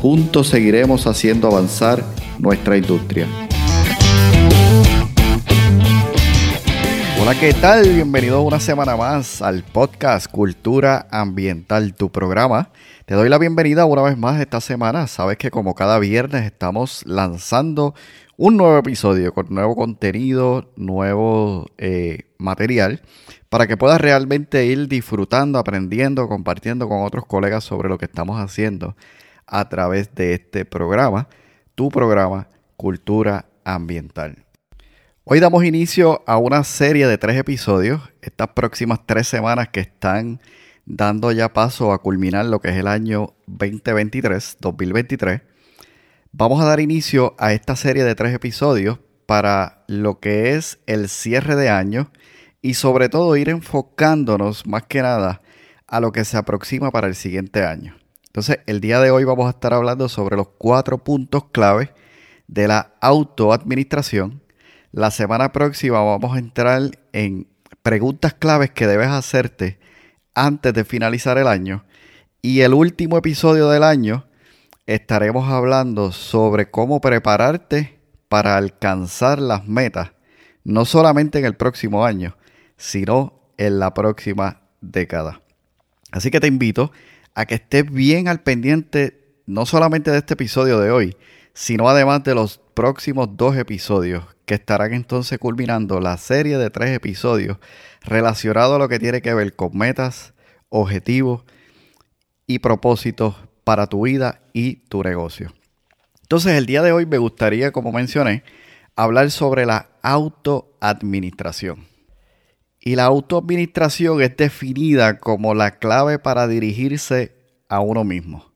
juntos seguiremos haciendo avanzar nuestra industria. Hola, ¿qué tal? Bienvenido una semana más al podcast Cultura Ambiental, tu programa. Te doy la bienvenida una vez más esta semana. Sabes que como cada viernes estamos lanzando un nuevo episodio con nuevo contenido, nuevo eh, material, para que puedas realmente ir disfrutando, aprendiendo, compartiendo con otros colegas sobre lo que estamos haciendo a través de este programa, tu programa Cultura Ambiental. Hoy damos inicio a una serie de tres episodios, estas próximas tres semanas que están dando ya paso a culminar lo que es el año 2023, 2023 Vamos a dar inicio a esta serie de tres episodios para lo que es el cierre de año y sobre todo ir enfocándonos más que nada a lo que se aproxima para el siguiente año. Entonces, el día de hoy vamos a estar hablando sobre los cuatro puntos clave de la autoadministración. La semana próxima vamos a entrar en preguntas claves que debes hacerte antes de finalizar el año. Y el último episodio del año estaremos hablando sobre cómo prepararte para alcanzar las metas, no solamente en el próximo año, sino en la próxima década. Así que te invito a que estés bien al pendiente no solamente de este episodio de hoy, sino además de los próximos dos episodios que estarán entonces culminando la serie de tres episodios relacionados a lo que tiene que ver con metas, objetivos y propósitos para tu vida y tu negocio. Entonces, el día de hoy me gustaría, como mencioné, hablar sobre la autoadministración. Y la autoadministración es definida como la clave para dirigirse a uno mismo.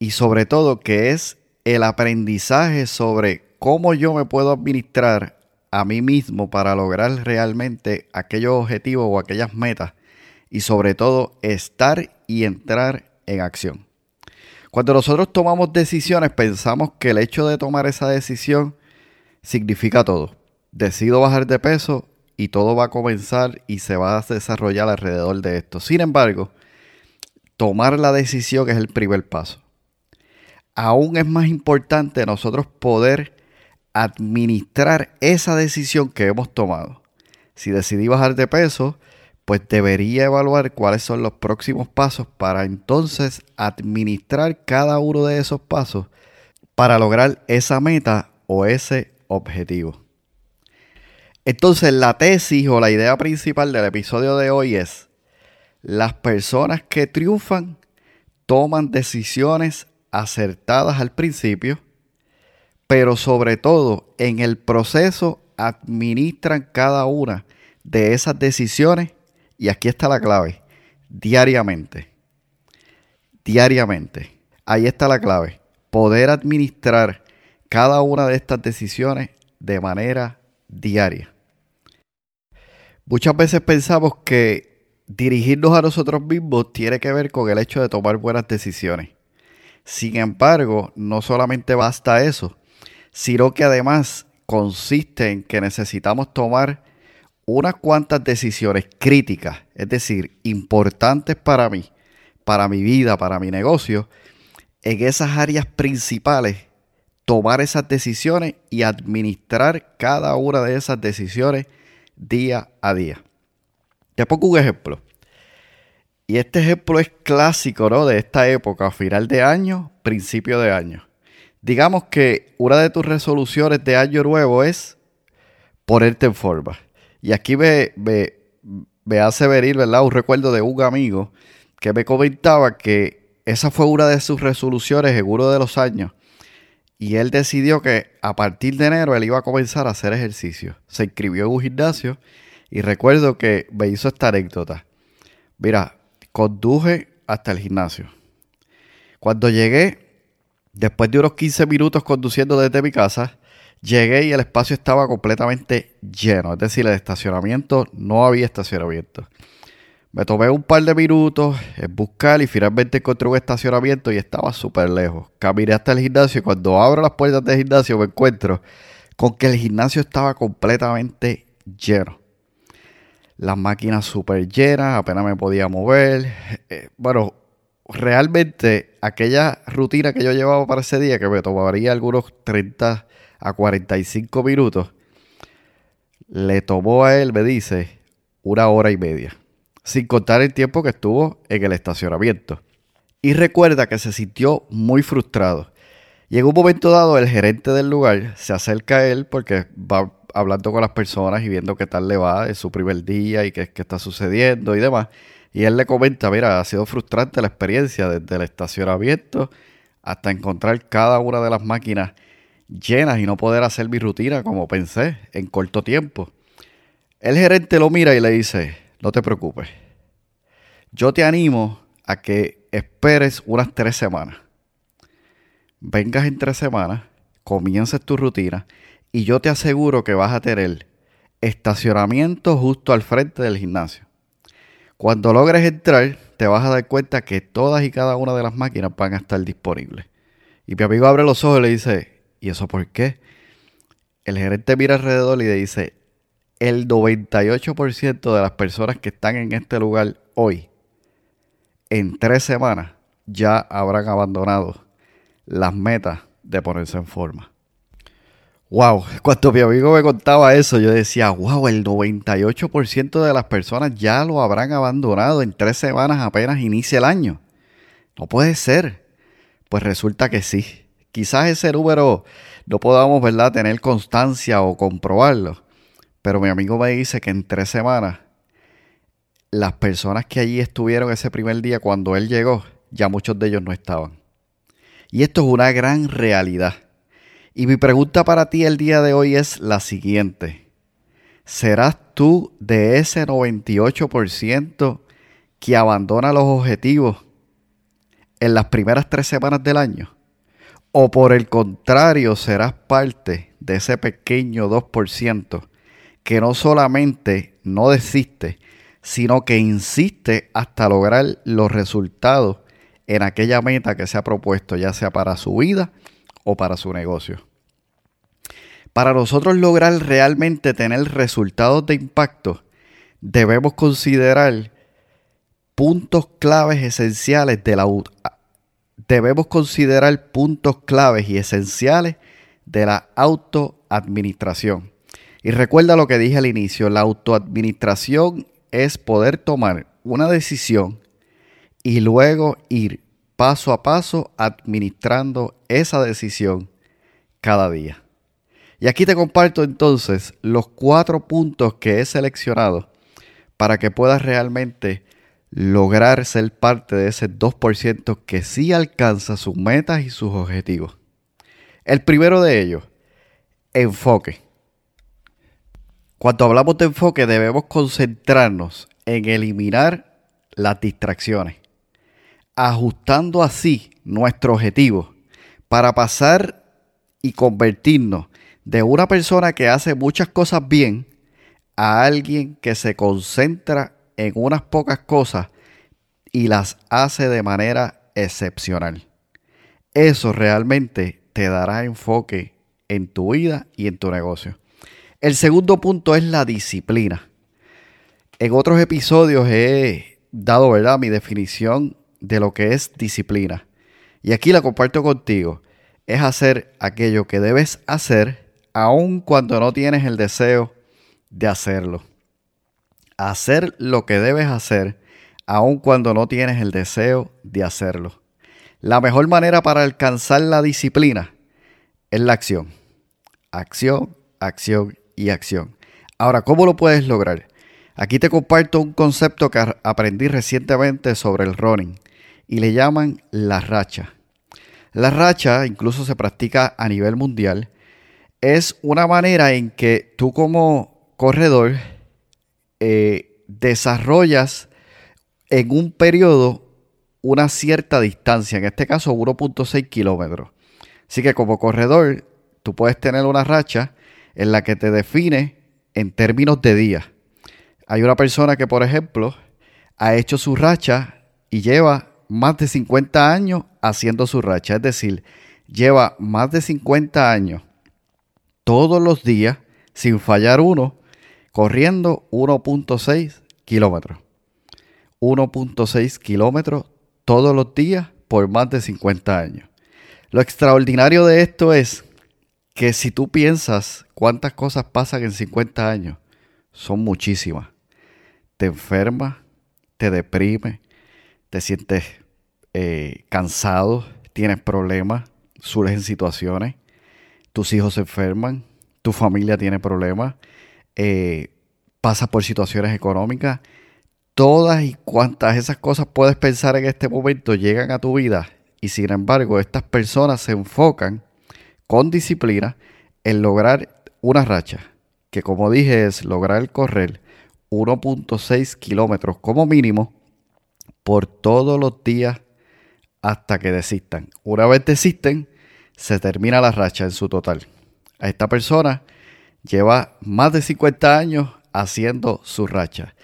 Y sobre todo que es el aprendizaje sobre cómo yo me puedo administrar a mí mismo para lograr realmente aquellos objetivos o aquellas metas. Y sobre todo estar y entrar en acción. Cuando nosotros tomamos decisiones, pensamos que el hecho de tomar esa decisión significa todo. Decido bajar de peso y todo va a comenzar y se va a desarrollar alrededor de esto. Sin embargo, tomar la decisión es el primer paso. Aún es más importante nosotros poder administrar esa decisión que hemos tomado. Si decidí bajar de peso, pues debería evaluar cuáles son los próximos pasos para entonces administrar cada uno de esos pasos para lograr esa meta o ese objetivo. Entonces la tesis o la idea principal del episodio de hoy es, las personas que triunfan toman decisiones acertadas al principio, pero sobre todo en el proceso administran cada una de esas decisiones y aquí está la clave. Diariamente. Diariamente. Ahí está la clave. Poder administrar cada una de estas decisiones de manera diaria. Muchas veces pensamos que dirigirnos a nosotros mismos tiene que ver con el hecho de tomar buenas decisiones. Sin embargo, no solamente basta eso, sino que además consiste en que necesitamos tomar unas cuantas decisiones críticas, es decir, importantes para mí, para mi vida, para mi negocio, en esas áreas principales, tomar esas decisiones y administrar cada una de esas decisiones día a día. Te pongo un ejemplo. Y este ejemplo es clásico, ¿no? De esta época, final de año, principio de año. Digamos que una de tus resoluciones de año nuevo es ponerte en forma. Y aquí me, me, hace venir, ¿verdad? Un recuerdo de un amigo que me comentaba que esa fue una de sus resoluciones en uno de los años. Y él decidió que a partir de enero él iba a comenzar a hacer ejercicio. Se inscribió en un gimnasio y recuerdo que me hizo esta anécdota. Mira, conduje hasta el gimnasio. Cuando llegué, Después de unos 15 minutos conduciendo desde mi casa, llegué y el espacio estaba completamente lleno. Es decir, el estacionamiento no había estacionamiento. Me tomé un par de minutos en buscar y finalmente encontré un estacionamiento y estaba súper lejos. Caminé hasta el gimnasio y cuando abro las puertas del gimnasio me encuentro con que el gimnasio estaba completamente lleno. Las máquinas súper llenas, apenas me podía mover. Eh, bueno, realmente aquella rutina que yo llevaba para ese día, que me tomaría algunos 30 a 45 minutos, le tomó a él, me dice, una hora y media sin contar el tiempo que estuvo en el estacionamiento. Y recuerda que se sintió muy frustrado. Y en un momento dado el gerente del lugar se acerca a él porque va hablando con las personas y viendo qué tal le va en su primer día y qué, qué está sucediendo y demás. Y él le comenta, mira, ha sido frustrante la experiencia desde el estacionamiento hasta encontrar cada una de las máquinas llenas y no poder hacer mi rutina como pensé en corto tiempo. El gerente lo mira y le dice, no te preocupes. Yo te animo a que esperes unas tres semanas. Vengas en tres semanas, comiences tu rutina y yo te aseguro que vas a tener estacionamiento justo al frente del gimnasio. Cuando logres entrar, te vas a dar cuenta que todas y cada una de las máquinas van a estar disponibles. Y mi amigo abre los ojos y le dice, ¿y eso por qué? El gerente mira alrededor y le dice, el 98% de las personas que están en este lugar hoy, en tres semanas, ya habrán abandonado las metas de ponerse en forma. Wow, cuando mi amigo me contaba eso, yo decía, wow, el 98% de las personas ya lo habrán abandonado en tres semanas apenas inicia el año. No puede ser. Pues resulta que sí. Quizás ese número no podamos, ¿verdad?, tener constancia o comprobarlo. Pero mi amigo me dice que en tres semanas, las personas que allí estuvieron ese primer día cuando él llegó, ya muchos de ellos no estaban. Y esto es una gran realidad. Y mi pregunta para ti el día de hoy es la siguiente. ¿Serás tú de ese 98% que abandona los objetivos en las primeras tres semanas del año? ¿O por el contrario serás parte de ese pequeño 2% que no solamente no desiste, sino que insiste hasta lograr los resultados en aquella meta que se ha propuesto, ya sea para su vida o para su negocio. Para nosotros lograr realmente tener resultados de impacto, debemos considerar puntos claves esenciales de la debemos considerar puntos claves y esenciales de la autoadministración. Y recuerda lo que dije al inicio, la autoadministración es poder tomar una decisión y luego ir paso a paso administrando esa decisión cada día. Y aquí te comparto entonces los cuatro puntos que he seleccionado para que puedas realmente lograr ser parte de ese 2% que sí alcanza sus metas y sus objetivos. El primero de ellos, enfoque. Cuando hablamos de enfoque debemos concentrarnos en eliminar las distracciones, ajustando así nuestro objetivo para pasar y convertirnos de una persona que hace muchas cosas bien a alguien que se concentra en unas pocas cosas y las hace de manera excepcional. Eso realmente te dará enfoque en tu vida y en tu negocio. El segundo punto es la disciplina. En otros episodios he dado, ¿verdad?, mi definición de lo que es disciplina. Y aquí la comparto contigo. Es hacer aquello que debes hacer aun cuando no tienes el deseo de hacerlo. Hacer lo que debes hacer aun cuando no tienes el deseo de hacerlo. La mejor manera para alcanzar la disciplina es la acción. Acción, acción y acción. Ahora, ¿cómo lo puedes lograr? Aquí te comparto un concepto que aprendí recientemente sobre el running y le llaman la racha. La racha incluso se practica a nivel mundial. Es una manera en que tú como corredor eh, desarrollas en un periodo una cierta distancia, en este caso 1.6 kilómetros. Así que como corredor, tú puedes tener una racha en la que te define en términos de días. Hay una persona que, por ejemplo, ha hecho su racha y lleva más de 50 años haciendo su racha. Es decir, lleva más de 50 años todos los días, sin fallar uno, corriendo 1.6 kilómetros. 1.6 kilómetros todos los días por más de 50 años. Lo extraordinario de esto es que si tú piensas cuántas cosas pasan en 50 años, son muchísimas. Te enfermas, te deprime, te sientes eh, cansado, tienes problemas, surgen situaciones, tus hijos se enferman, tu familia tiene problemas, eh, pasas por situaciones económicas, todas y cuantas esas cosas puedes pensar en este momento llegan a tu vida y sin embargo estas personas se enfocan con disciplina en lograr una racha, que como dije es lograr correr 1.6 kilómetros como mínimo por todos los días hasta que desistan. Una vez desisten, se termina la racha en su total. A esta persona lleva más de 50 años haciendo su racha.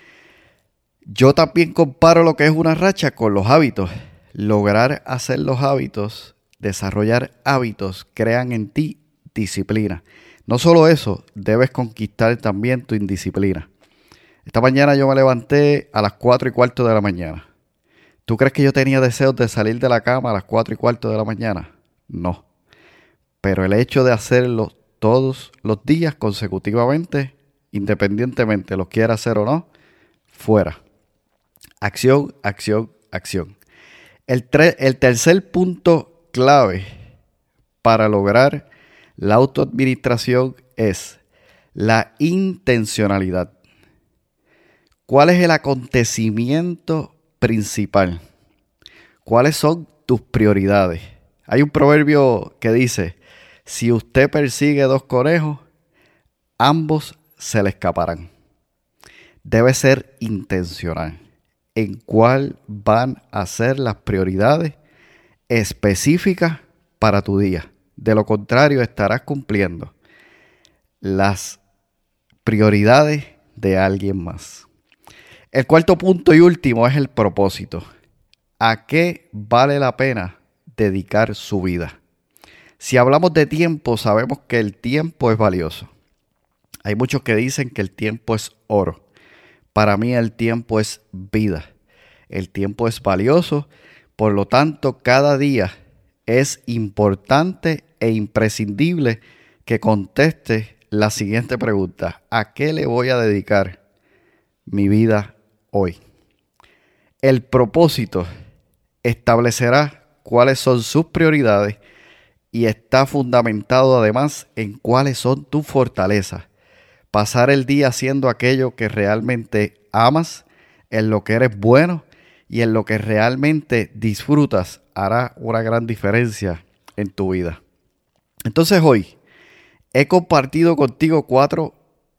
Yo también comparo lo que es una racha con los hábitos. Lograr hacer los hábitos, desarrollar hábitos, crean en ti disciplina. No solo eso, debes conquistar también tu indisciplina. Esta mañana yo me levanté a las 4 y cuarto de la mañana. ¿Tú crees que yo tenía deseos de salir de la cama a las 4 y cuarto de la mañana? No. Pero el hecho de hacerlo todos los días consecutivamente, independientemente lo quiera hacer o no, fuera. Acción, acción, acción. El, el tercer punto clave para lograr la autoadministración es la intencionalidad. ¿Cuál es el acontecimiento principal? ¿Cuáles son tus prioridades? Hay un proverbio que dice, si usted persigue dos conejos, ambos se le escaparán. Debe ser intencional en cuál van a ser las prioridades específicas para tu día. De lo contrario, estarás cumpliendo las prioridades de alguien más. El cuarto punto y último es el propósito. ¿A qué vale la pena dedicar su vida? Si hablamos de tiempo, sabemos que el tiempo es valioso. Hay muchos que dicen que el tiempo es oro. Para mí el tiempo es vida. El tiempo es valioso, por lo tanto cada día es importante e imprescindible que conteste la siguiente pregunta. ¿A qué le voy a dedicar mi vida hoy? El propósito establecerá cuáles son sus prioridades y está fundamentado además en cuáles son tus fortalezas. Pasar el día haciendo aquello que realmente amas, en lo que eres bueno y en lo que realmente disfrutas hará una gran diferencia en tu vida. Entonces hoy he compartido contigo cuatro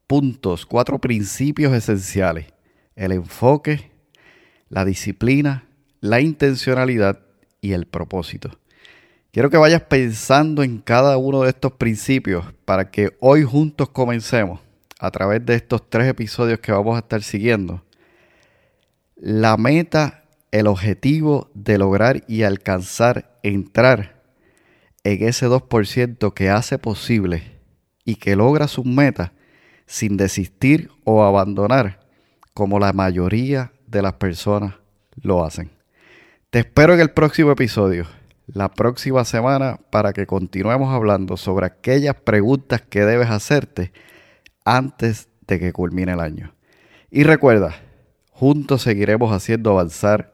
puntos, cuatro principios esenciales. El enfoque, la disciplina, la intencionalidad y el propósito. Quiero que vayas pensando en cada uno de estos principios para que hoy juntos comencemos a través de estos tres episodios que vamos a estar siguiendo. La meta, el objetivo de lograr y alcanzar entrar en ese 2% que hace posible y que logra sus metas sin desistir o abandonar como la mayoría de las personas lo hacen. Te espero en el próximo episodio la próxima semana para que continuemos hablando sobre aquellas preguntas que debes hacerte antes de que culmine el año. Y recuerda, juntos seguiremos haciendo avanzar